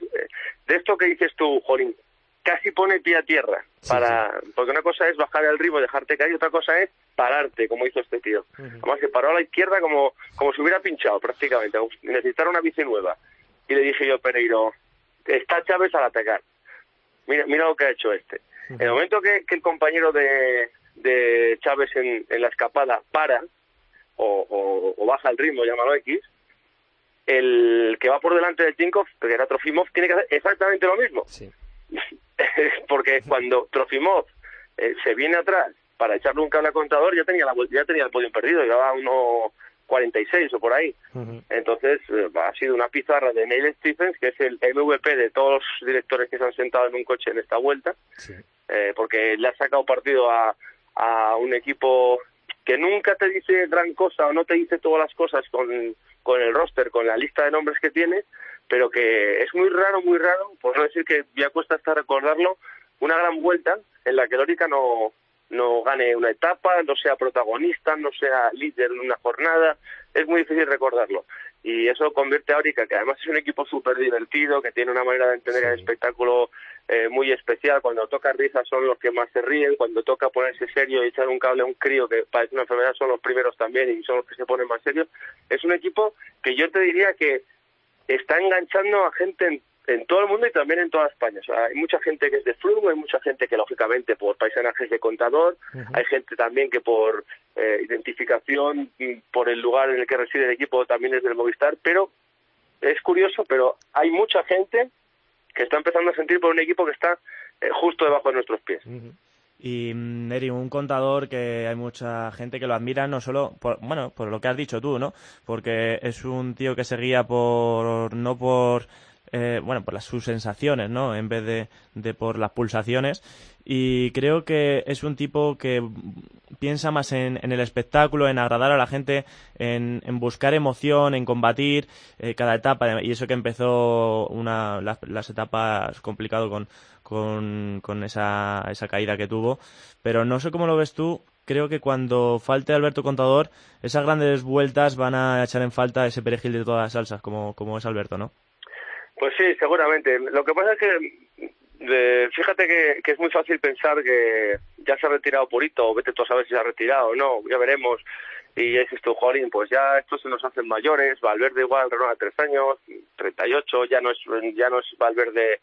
Speaker 9: de esto que dices tú, Jorín, casi pone pie a tierra para porque una cosa es bajar el ritmo y dejarte caer y otra cosa es pararte como hizo este tío. Además que paró a la izquierda como como si hubiera pinchado prácticamente. Necesitar una bici nueva. Y le dije yo Pereiro está Chávez al atacar. Mira mira lo que ha hecho este. En el momento que, el compañero de, de Chávez en, en, la escapada para o, o, baja el ritmo llámalo X el que va por delante del Tinkov, que era Trofimov, tiene que hacer exactamente lo mismo. Sí. Porque cuando Trofimov eh, se viene atrás para echarle un cable a contador, ya tenía, la, ya tenía el podio perdido, llevaba uno 46 o por ahí. Entonces, eh, ha sido una pizarra de Neil Stephens, que es el MVP de todos los directores que se han sentado en un coche en esta vuelta, eh, porque le ha sacado partido a, a un equipo que nunca te dice gran cosa o no te dice todas las cosas con, con el roster, con la lista de nombres que tiene, pero que es muy raro, muy raro, por no decir que ya cuesta hasta recordarlo, una gran vuelta en la que Lórica no, no gane una etapa, no sea protagonista, no sea líder en una jornada, es muy difícil recordarlo. Y eso convierte a Lórica, que además es un equipo súper divertido, que tiene una manera de entender el espectáculo eh, muy especial. Cuando toca risa son los que más se ríen, cuando toca ponerse serio y echar un cable a un crío que parece una enfermedad son los primeros también y son los que se ponen más serios. Es un equipo que yo te diría que está enganchando a gente en, todo el mundo y también en toda España. hay mucha gente que es de Flugo, hay mucha gente que lógicamente por paisanajes de contador, hay gente también que por eh, identificación, mm, por el lugar en el que reside el equipo también es del Movistar, pero es curioso, pero hay mucha gente que está empezando a sentir por un equipo que está eh, justo debajo de nuestros pies.
Speaker 5: Y Neri, un contador que hay mucha gente que lo admira, no solo por, bueno, por lo que has dicho tú, ¿no? Porque es un tío que se guía por, no por, eh, bueno, por las, sus sensaciones, ¿no? En vez de, de por las pulsaciones. Y creo que es un tipo que piensa más en, en el espectáculo, en agradar a la gente, en, buscar emoción, en combatir eh, cada etapa. Y eso que empezó una, las, las etapas complicado con, con, con esa, esa caída que tuvo. Pero no sé cómo lo ves tú. Creo que cuando falte Alberto Contador, esas grandes vueltas van a echar en falta ese perejil de todas las salsas, como, como es Alberto, ¿no?
Speaker 9: Pues sí, seguramente. Lo que pasa es que fíjate que, que, es muy fácil pensar que ya se ha retirado Purito, vete tú a saber si se ha retirado o no, ya veremos. Y ya dices tú, Jolín, pues ya estos se nos hacen mayores, Valverde igual renueva tres años, 38, ya no es, ya no es Valverde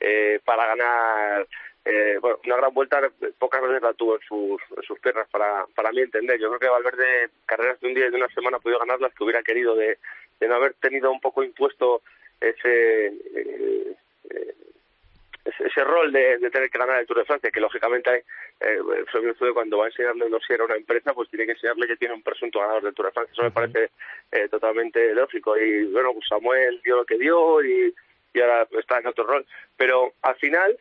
Speaker 9: eh, para ganar eh, bueno, una gran vuelta pocas veces la tuvo en sus, sus piernas para, para mí entender. Yo creo que Valverde carreras de un día y de una semana ha podido ganar las que hubiera querido de, de no haber tenido un poco impuesto ese eh, eh ese, rol de, tener que ganar el Tour de Francia, que lógicamente eh, cuando va a enseñarle un a una empresa, pues tiene que enseñarle que tiene un presunto ganador del Tour de Francia. Eso me parece eh, totalmente lógico. Y bueno, pues Samuel dio lo que dio y, y ahora está en otro rol. Pero al final,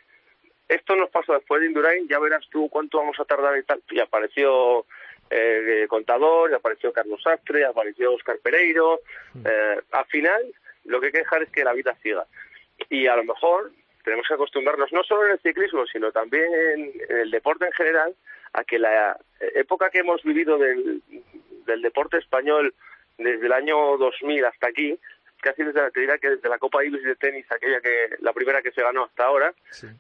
Speaker 9: esto nos pasa después de Indurain, ya verás tú cuánto vamos a tardar y tal. Y apareció eh, Contador, y apareció Carlos Sastre, y apareció Oscar Pereiro. Eh, al final, lo que hay que dejar es que la vida siga. Y a lo mejor tenemos que acostumbrarnos no solo en el ciclismo, sino también en, el deporte en general, a que la época que hemos vivido del, del deporte español desde el año 2000 hasta aquí, casi desde, te dirá que desde la Copa Davis de tenis, aquella que la primera que se ganó hasta ahora,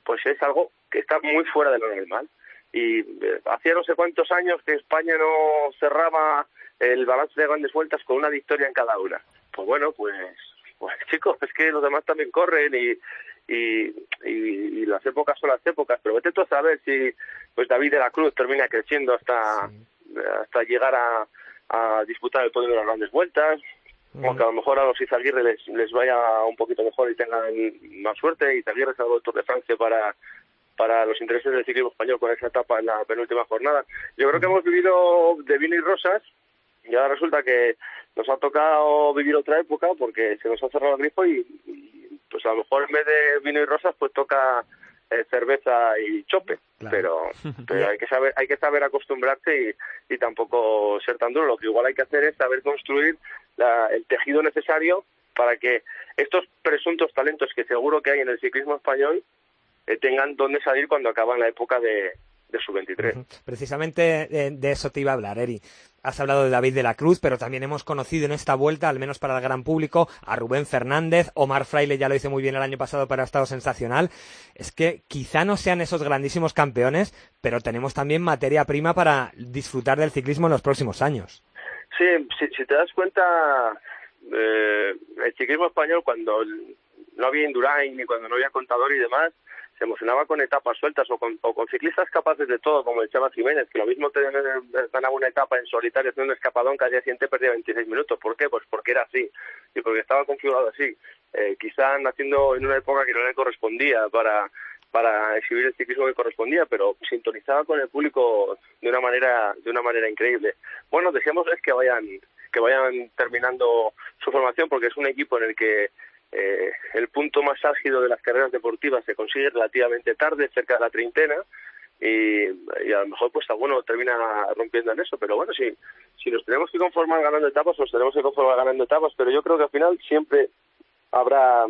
Speaker 9: pues es algo que está muy fuera de lo normal. Y eh, hacía no sé cuántos años que España no cerraba el balance de grandes vueltas con una victoria en cada una. Pues bueno, pues, pues chicos, es que los demás también corren y, y, y, las épocas son las épocas, pero vete tú a saber si pues David de la Cruz termina creciendo hasta, hasta llegar a, a disputar el podio de las grandes vueltas, o que a lo mejor a los Izaguirre les, les vaya un poquito mejor y tengan más suerte. Izaguirre salvó el Tour de Francia para, para los intereses del ciclismo español con esa etapa en la penúltima jornada. Yo creo que hemos vivido de vino y rosas y ahora resulta que nos ha tocado vivir otra época porque se nos ha cerrado el grifo y, pues a lo mejor en vez de vino y rosas pues toca eh, cerveza y chope pero pero hay que saber hay que saber acostumbrarse y, y tampoco ser tan duro lo que igual hay que hacer es saber construir el tejido necesario para que estos presuntos talentos que seguro que hay en el ciclismo español eh, tengan dónde salir cuando acaban la época de, de su 23.
Speaker 3: Precisamente eh, de, eso te iba a hablar, Eri. Has hablado de David de la Cruz, pero también hemos conocido en esta vuelta, al menos para el gran público, a Rubén Fernández. Omar Fraile ya lo hizo muy bien el año pasado, pero ha estado sensacional. Es que quizá no sean esos grandísimos campeones, pero tenemos también materia prima para disfrutar del ciclismo en los próximos años.
Speaker 9: Sí, si, te das cuenta, eh, el ciclismo español cuando no había Indurain ni cuando no había contador y demás, se emocionaba con etapas sueltas o con, o con ciclistas capaces de todo, como el Chava Jiménez, que lo mismo te ganaba una etapa en solitario haciendo un escapadón que al día siguiente perdía 26 minutos. ¿Por qué? Pues porque era así y porque estaba configurado así. Eh, quizá naciendo en una época que no le correspondía para para exhibir el ciclismo que correspondía, pero sintonizaba con el público de una manera de una manera increíble. Bueno, deseamos es que vayan que vayan terminando su formación porque es un equipo en el que eh, el punto más álgido de las carreras deportivas se consigue relativamente tarde, cerca de la treintena, y, a lo mejor pues alguno termina rompiendo en eso, pero bueno, si, si nos tenemos que conformar ganando etapas, nos tenemos que conformar ganando etapas, pero yo creo que al final siempre habrá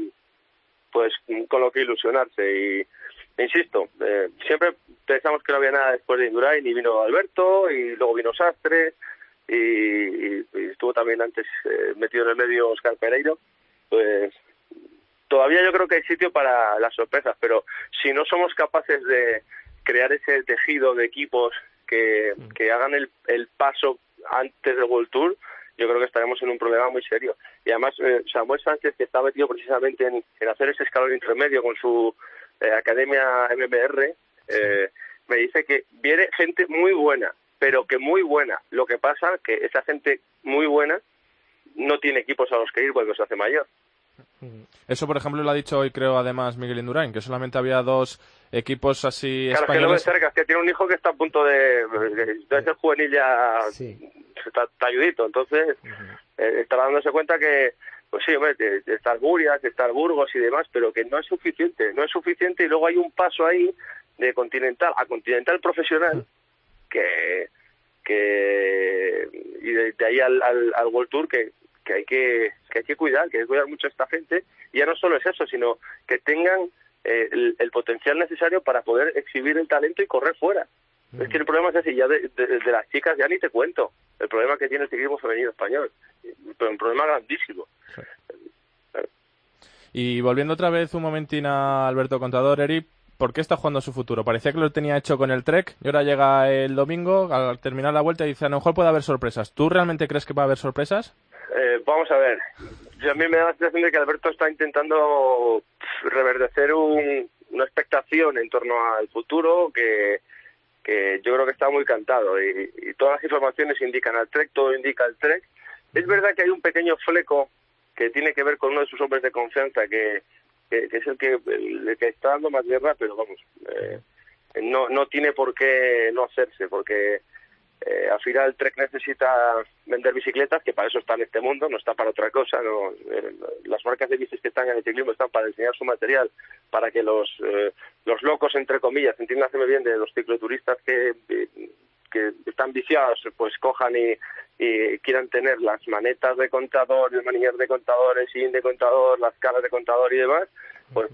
Speaker 9: pues con lo que ilusionarse y insisto, eh, siempre pensamos que no había nada después de Indurain y vino Alberto y luego vino Sastre y, estuvo también antes eh, metido en el medio Oscar Pereiro, pues todavía yo creo que hay sitio para las sorpresas, pero si no somos capaces de crear ese tejido de equipos que, que hagan el, el paso antes del World Tour, yo creo que estaremos en un problema muy serio. Y además, eh, Samuel Sánchez, que está metido precisamente en, en hacer ese escalón intermedio con su eh, Academia MMR, eh, me dice que viene gente muy buena, pero que muy buena. Lo que pasa que esa gente muy buena no tiene equipos a los que ir cuando se hace mayor.
Speaker 4: Eso, por ejemplo, lo ha dicho hoy, creo, además Miguel Indurain, que solamente había dos equipos así
Speaker 9: claro,
Speaker 4: españoles.
Speaker 9: que lo cerca, es que tiene un hijo que está a punto de, de, ser juvenil ya, está talludito, entonces eh, está dándose cuenta que pues sí, hombre, está Argurias, está Burgos y demás, pero que no es suficiente, no es suficiente y luego hay un paso ahí de continental a continental profesional que que y de, ahí al, al, World Tour que, que hay que que hay que cuidar, que hay que cuidar mucho a esta gente y ya no solo es eso, sino que tengan eh, el, potencial necesario para poder exhibir el talento y correr fuera. Es que el problema es así, ya de, de, las chicas ya ni te cuento, el problema que tiene el ciclismo femenino español, pero un problema grandísimo.
Speaker 4: Y volviendo otra vez un momentín a Alberto Contador, Eri, ¿por qué está jugando su futuro? Parecía que lo tenía hecho con el Trek y ahora llega el domingo al terminar la vuelta y dice, a lo mejor puede haber sorpresas. ¿Tú realmente crees que va a haber sorpresas?
Speaker 9: Eh, vamos a ver. Yo a mí me da la sensación de que Alberto está intentando reverdecer una expectación en torno al futuro que, que yo creo que está muy cantado y, todas las informaciones indican al Trek, todo indica al Trek. Es verdad que hay un pequeño fleco que tiene que ver con uno de sus hombres de confianza que, que, es el que, que está dando más guerra, pero vamos, eh, no, no tiene por qué no hacerse, porque eh, al final Trek necesita vender bicicletas, que para eso está en este mundo, no está para otra cosa. No, eh, las marcas de bicis que están en el ciclismo están para enseñar su material, para que los, eh, los locos, entre comillas, entiéndase bien, de los cicloturistas que, que están viciados, pues cojan y, y quieran tener las manetas de contador, el manillar de contadores, sin de contador, las caras de contador y demás, pues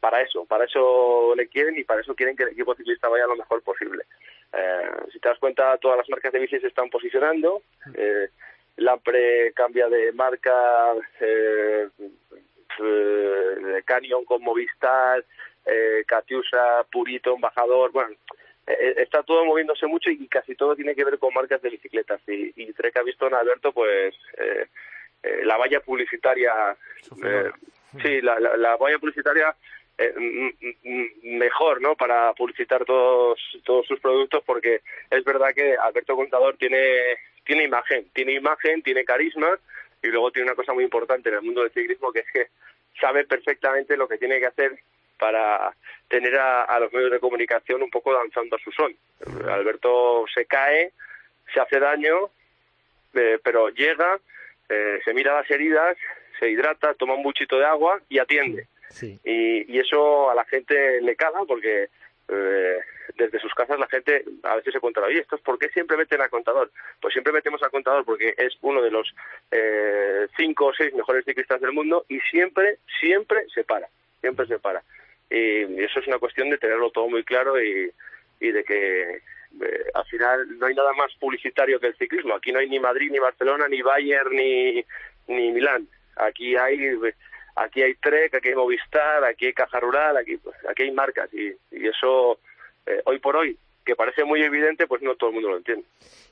Speaker 9: para eso, para eso le quieren y para eso quieren que el equipo ciclista vaya lo mejor posible. Eh, si te das cuenta, todas las marcas de bicis se están posicionando. Eh, Lampre cambia de marca, eh, eh, Canyon con Movistar, eh, Catiusa, Purito, Embajador, bueno, eh, está todo moviéndose mucho y casi todo tiene que ver con marcas de bicicletas. Y, y Trek ha visto en Alberto, pues, eh, la valla publicitaria, sí, la, la, la valla publicitaria eh, mejor no para publicitar todos todos sus productos porque es verdad que Alberto Contador tiene tiene imagen tiene imagen tiene carisma y luego tiene una cosa muy importante en el mundo del ciclismo que es que sabe perfectamente lo que tiene que hacer para tener a, los medios de comunicación un poco danzando a su son. Alberto se cae, se hace daño, eh, pero llega, eh, se mira las heridas, se hidrata, toma un buchito de agua y atiende. Y, eso a la gente le caga porque eh, desde sus casas la gente a veces se cuenta, oye, ¿esto es por qué siempre meten al contador? Pues siempre metemos al contador porque es uno de los eh, cinco o seis mejores ciclistas del mundo y siempre, siempre se para, siempre se para. Y, eso es una cuestión de tenerlo todo muy claro y, de que eh, al final no hay nada más publicitario que el ciclismo. Aquí no hay ni Madrid, ni Barcelona, ni Bayern, ni, ni Milán. Aquí hay aquí hay Trek, aquí hay Movistar, aquí hay Caja Rural, aquí, pues, aquí hay marcas y, eso eh, hoy por hoy, que parece muy evidente, pues no todo el mundo lo entiende.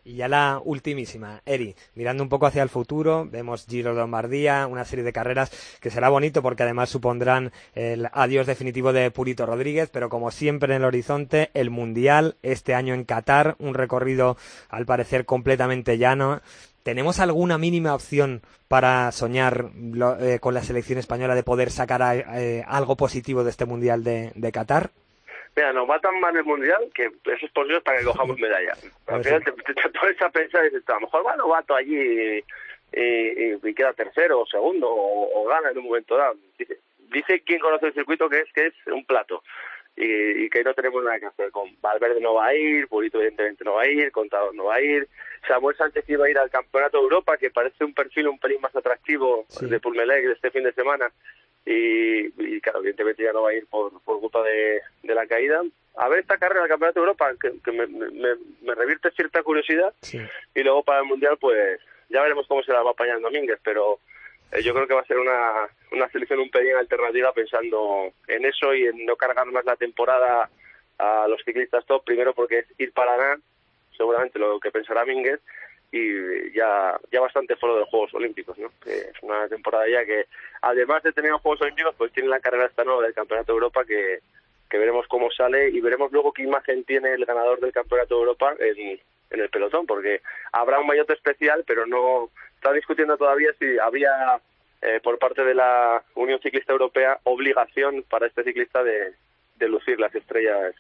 Speaker 3: Y ya la ultimísima, Eri, mirando un poco hacia el futuro, vemos Giro de Lombardía, una serie de carreras que será bonito porque además supondrán el adiós definitivo de Purito Rodríguez, pero como siempre en el horizonte, el Mundial, este año en Qatar, un recorrido al parecer completamente llano, ¿Tenemos alguna mínima opción para soñar eh, con la selección española de poder sacar eh, algo positivo de este Mundial de, de, Qatar?
Speaker 9: Mira, nos va tan mal el Mundial que eso es posible para que cojamos medalla. Al final te, pones a pensar y dices, a lo mejor va Novato allí y, queda tercero o segundo o, gana en un momento dado. Dice, dice quien conoce el circuito que es que es un plato y, que no tenemos nada que hacer. Con Valverde no va a ir, Purito evidentemente no va a ir, Contador no va a ir, Samuel Sánchez iba a ir al Campeonato de Europa, que parece un perfil un pelín más atractivo de Pulmelec de este fin de semana, y, claro, evidentemente ya no va a ir por, por culpa de, la caída. A ver esta carrera del Campeonato de Europa, que, me, me, revierte cierta curiosidad, y luego para el Mundial, pues ya veremos cómo se la va apañando Domínguez, pero eh, yo creo que va a ser una, una selección un pelín alternativa pensando en eso y en no cargar más la temporada a los ciclistas top, primero porque es ir para nada, seguramente lo que pensará Mínguez, y ya, ya bastante fuera de los Juegos Olímpicos, ¿no? es una temporada ya que, además de tener los Juegos Olímpicos, pues tiene la carrera esta nueva del Campeonato de Europa que, que veremos cómo sale y veremos luego qué imagen tiene el ganador del Campeonato de Europa en, en el pelotón, porque habrá un maillot especial, pero no está discutiendo todavía si había eh, por parte de la Unión Ciclista Europea obligación para este ciclista de, de lucir las estrellas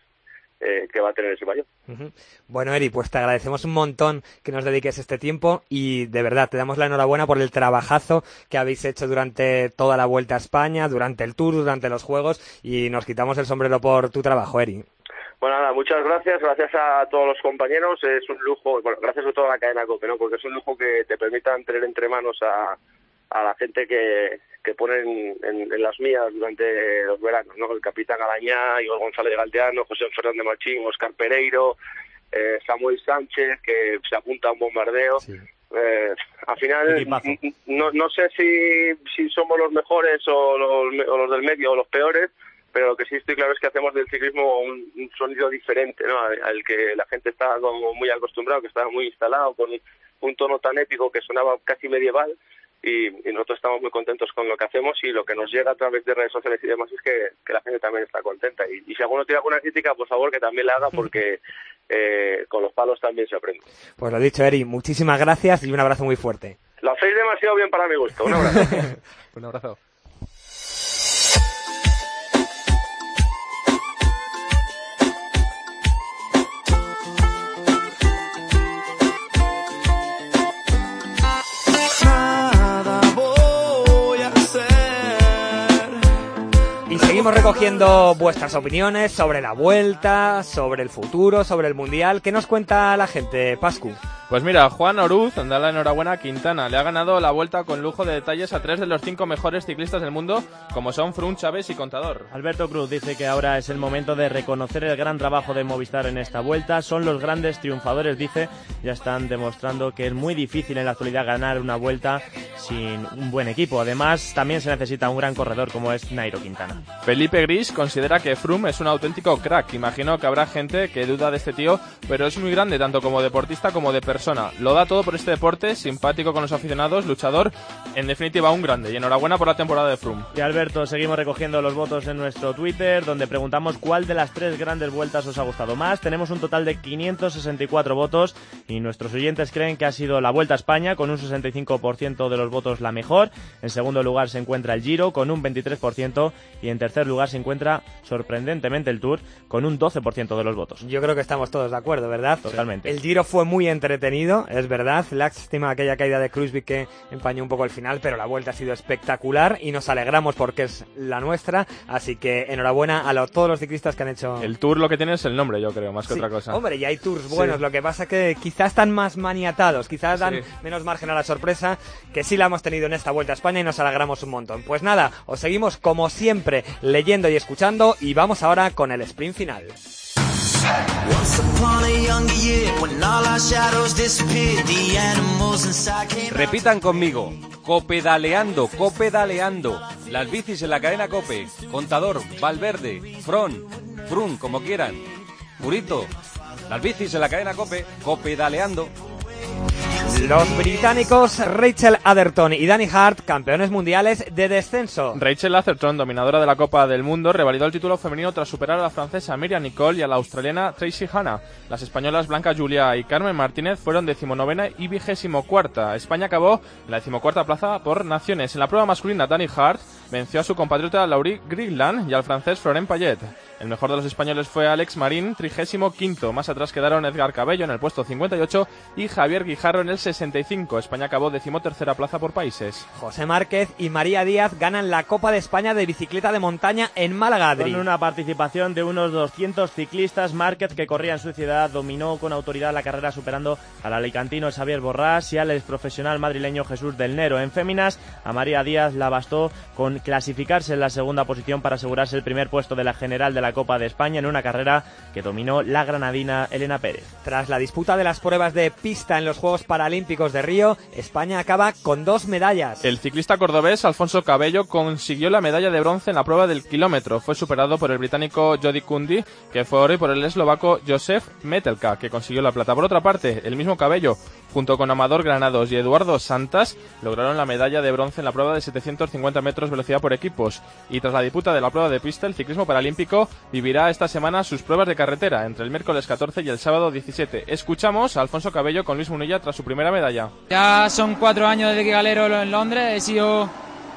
Speaker 9: eh, que va a tener ese maillot.
Speaker 3: Bueno, Eri, pues te agradecemos un montón que nos dediques este tiempo y de verdad te damos la enhorabuena por el trabajazo que habéis hecho durante toda la vuelta a España, durante el Tour, durante los Juegos y nos quitamos el sombrero por tu trabajo, Eri.
Speaker 9: Bueno, nada, muchas gracias, gracias a todos los compañeros, es un lujo, bueno, gracias a toda la cadena COPE, ¿no? Porque es un lujo que te permitan tener entre manos a, a la gente que, que ponen en, las mías durante los veranos, ¿no? El capitán Alañá, Igor González de Galdeano, José Fernández Machín, Oscar Pereiro, eh, Samuel Sánchez, que se apunta a un bombardeo. Eh, al final, no, no sé si, si somos los mejores o los, o los del medio o los peores, pero lo que sí estoy claro es que hacemos del ciclismo un, un sonido diferente, ¿no? Al, al que la gente está como muy acostumbrado, que está muy instalado, con un tono tan épico que sonaba casi medieval, y, y nosotros estamos muy contentos con lo que hacemos y lo que nos llega a través de redes sociales y demás es que, que la gente también está contenta. Y, y si alguno tiene alguna crítica, por favor, que también la haga porque eh, con los palos también se aprende.
Speaker 3: Pues lo dicho, Eri, muchísimas gracias y un abrazo muy fuerte.
Speaker 9: Lo hacéis demasiado bien para mi gusto. Un abrazo.
Speaker 4: Un abrazo.
Speaker 3: Seguimos recogiendo vuestras opiniones sobre la vuelta, sobre el futuro, sobre el mundial. ¿Qué nos cuenta la gente, Pascu?
Speaker 4: Pues mira, Juan Oruz da la enhorabuena a Quintana. Le ha ganado la vuelta con lujo de detalles a tres de los cinco mejores ciclistas del mundo, como son Frun, Chávez y Contador.
Speaker 5: Alberto Cruz dice que ahora es el momento de reconocer el gran trabajo de Movistar en esta vuelta. Son los grandes triunfadores, dice. Ya están demostrando que es muy difícil en la actualidad ganar una vuelta sin un buen equipo. Además, también se necesita un gran corredor como es Nairo Quintana.
Speaker 4: Felipe Gris considera que Froome es un auténtico crack. Imagino que habrá gente que duda de este tío, pero es muy grande tanto como deportista como de persona. Lo da todo por este deporte, simpático con los aficionados, luchador, en definitiva un grande. Y enhorabuena por la temporada de Froome.
Speaker 5: Y Alberto, seguimos recogiendo los votos en nuestro Twitter, donde preguntamos cuál de las tres grandes vueltas os ha gustado más. Tenemos un total de 564 votos y nuestros oyentes creen que ha sido la Vuelta a España, con un 65% de los votos la mejor. En segundo lugar se encuentra el Giro, con un 23%. Y en tercer lugar se encuentra, sorprendentemente, el Tour, con un 12% de los votos.
Speaker 3: Yo creo que estamos todos de acuerdo, ¿verdad?
Speaker 5: Totalmente.
Speaker 3: El Giro fue muy entretenido, es verdad. Lástima aquella caída de Cruzby que empañó un poco el final, pero la vuelta ha sido espectacular y nos alegramos porque es la nuestra. Así que enhorabuena a lo- todos los ciclistas que han hecho.
Speaker 4: El Tour lo que tiene es el nombre, yo creo, más que
Speaker 3: Sí.
Speaker 4: otra cosa.
Speaker 3: Hombre, y hay tours
Speaker 4: Sí.
Speaker 3: buenos, lo que pasa que quizás están más maniatados, quizás dan
Speaker 4: Sí.
Speaker 3: menos margen a la sorpresa, que sí la hemos tenido en esta Vuelta a España y nos alegramos un montón. Pues nada, os seguimos como siempre leyendo y escuchando y vamos ahora con el sprint final.
Speaker 6: Repitan conmigo. Copedaleando, copedaleando. Las bicis en la cadena Cope. Contador, Valverde, Fron, Frun, como quieran. Purito. Las bicis en la cadena Cope. Copedaleando.
Speaker 3: Los británicos Rachel Atherton y Danny Hart, campeones mundiales de descenso.
Speaker 4: Rachel Atherton, dominadora de la Copa del Mundo, revalidó el título femenino tras superar a la francesa Miriam Nicole y a la australiana Tracy Hanna. Las españolas Blanca Julia y Carmen Martínez fueron decimonovena y vigésimo cuarta. España acabó en la decimocuarta plaza por naciones. En la prueba masculina, Danny Hart venció a su compatriota Laurie Grigland y al francés Florent Payet. El mejor de los españoles fue Alex Marín, trigésimo quinto. Más atrás quedaron Edgar Cabello en el puesto 58 y Javier Guijarro en el 65. España acabó decimotercera plaza por países.
Speaker 3: José Márquez y María Díaz ganan la Copa de España de bicicleta de montaña en Málaga.
Speaker 5: Con una participación de unos 200 ciclistas, Márquez, que corría en su ciudad, dominó con autoridad la carrera superando al alicantino Xavier Borrás y al ex profesional madrileño Jesús del Nero. En féminas, a María Díaz la bastó con clasificarse en la segunda posición para asegurarse el primer puesto de la general de la Copa de España en una carrera que dominó la granadina Elena Pérez.
Speaker 3: Tras la disputa de las pruebas de pista en los Juegos Paralímpicos de Río, España acaba con dos medallas.
Speaker 4: El ciclista cordobés Alfonso Cabello consiguió la medalla de bronce en la prueba del kilómetro. Fue superado por el británico Jody Kundi, que fue oro, y por el eslovaco Josef Metelka, que consiguió la plata. Por otra parte, el mismo Cabello, junto con Amador Granados y Eduardo Santas, lograron la medalla de bronce en la prueba de 750 metros velocidad por equipos. Y tras la disputa de la prueba de pista, el ciclismo paralímpico vivirá esta semana sus pruebas de carretera entre el miércoles 14 y el sábado 17. Escuchamos a Alfonso Cabello con Luis Munilla tras su primera medalla.
Speaker 13: Ya son cuatro años desde que galero en Londres, he sido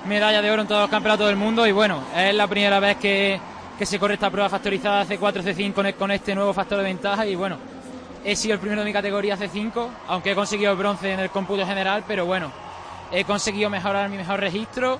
Speaker 13: medalla de oro en todos los campeonatos del mundo y bueno, es la primera vez que, que se corre esta prueba factorizada C4, C5 con, con este nuevo factor de ventaja y bueno, he sido el primero de mi categoría C5, aunque he conseguido bronce en el cómputo general, pero bueno, he conseguido mejorar mi mejor registro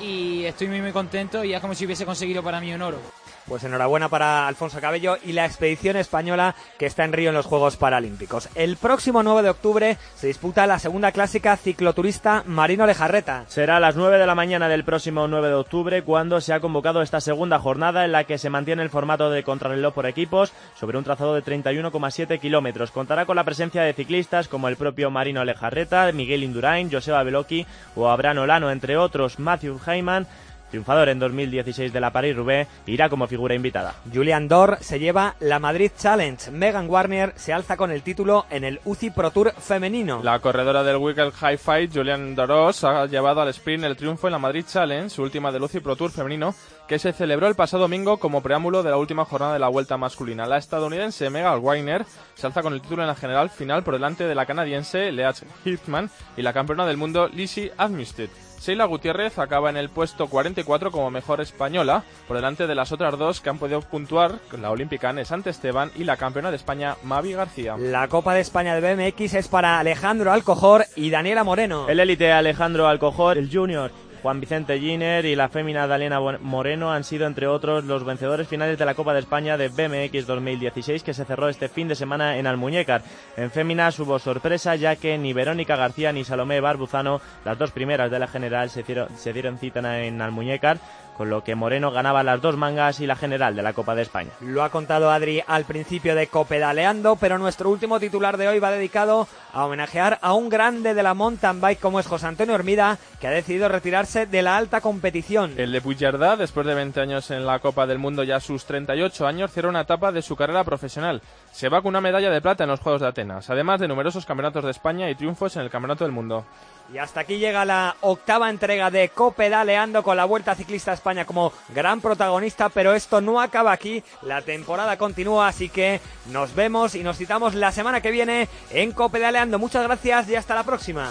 Speaker 13: y estoy muy muy contento y es como si hubiese conseguido para mí un oro.
Speaker 3: Pues enhorabuena para Alfonso Cabello y la expedición española que está en Río en los Juegos Paralímpicos. El próximo 9 de octubre se disputa la segunda clásica cicloturista Marino Lejarreta.
Speaker 5: Será a las 9 de la mañana del próximo 9 de octubre cuando se ha convocado esta segunda jornada en la que se mantiene el formato de contrarreloj por equipos sobre un trazado de 31,7 kilómetros. Contará con la presencia de ciclistas como el propio Marino Lejarreta, Miguel Indurain, Joseba Beloki o Abraham Olano, entre otros. Matthew Heyman triunfador en 2016 de la Paris-Roubaix, irá como figura invitada.
Speaker 3: Julian Dor se lleva la Madrid Challenge. Megan Warner se alza con el título en el UCI Pro Tour femenino.
Speaker 4: La corredora del Wicked High Fight, Julian Doros, ha llevado al sprint el triunfo en la Madrid Challenge, su última del UCI Pro Tour femenino, que se celebró el pasado domingo como preámbulo de la última jornada de la vuelta masculina. La estadounidense Megan Warner se alza con el título en la general final por delante de la canadiense Leach Hiffman y la campeona del mundo Lizzie Armistead. Sheila Gutiérrez acaba en el puesto 44 como mejor española, por delante de las otras dos que han podido puntuar, la olímpica Nesante Esteban y la campeona de España Mavi García.
Speaker 3: La Copa de España de BMX es para Alejandro Alcojor y Daniela Moreno.
Speaker 5: El élite Alejandro Alcojor, el junior Juan Vicente Giner y la fémina Dalena Moreno han sido, entre otros, los vencedores finales de la Copa de España de BMX 2016 que se cerró este fin de semana en Almuñécar. En féminas hubo sorpresa ya que ni Verónica García ni Salomé Barbuzano, las dos primeras de la general, se dieron, se dieron cita en Almuñécar con lo que Moreno ganaba las dos mangas y la general de la Copa de España.
Speaker 3: Lo ha contado Adri al principio de Copedaleando, pero nuestro último titular de hoy va dedicado a homenajear a un grande de la mountain bike como es José Antonio Hermida, que ha decidido retirarse de la alta competición.
Speaker 4: El de Puigcerdá, después de 20 años en la Copa del Mundo y a sus 38 años, cierra una etapa de su carrera profesional. Se va con una medalla de plata en los Juegos de Atenas, además de numerosos campeonatos de España y triunfos en el Campeonato del Mundo.
Speaker 3: Y hasta aquí llega la octava entrega de Copedaleando con la Vuelta Ciclista a España como gran protagonista, pero esto no acaba aquí, la temporada continúa, así que nos vemos y nos citamos la semana que viene en Copedaleando. Muchas gracias y hasta la próxima.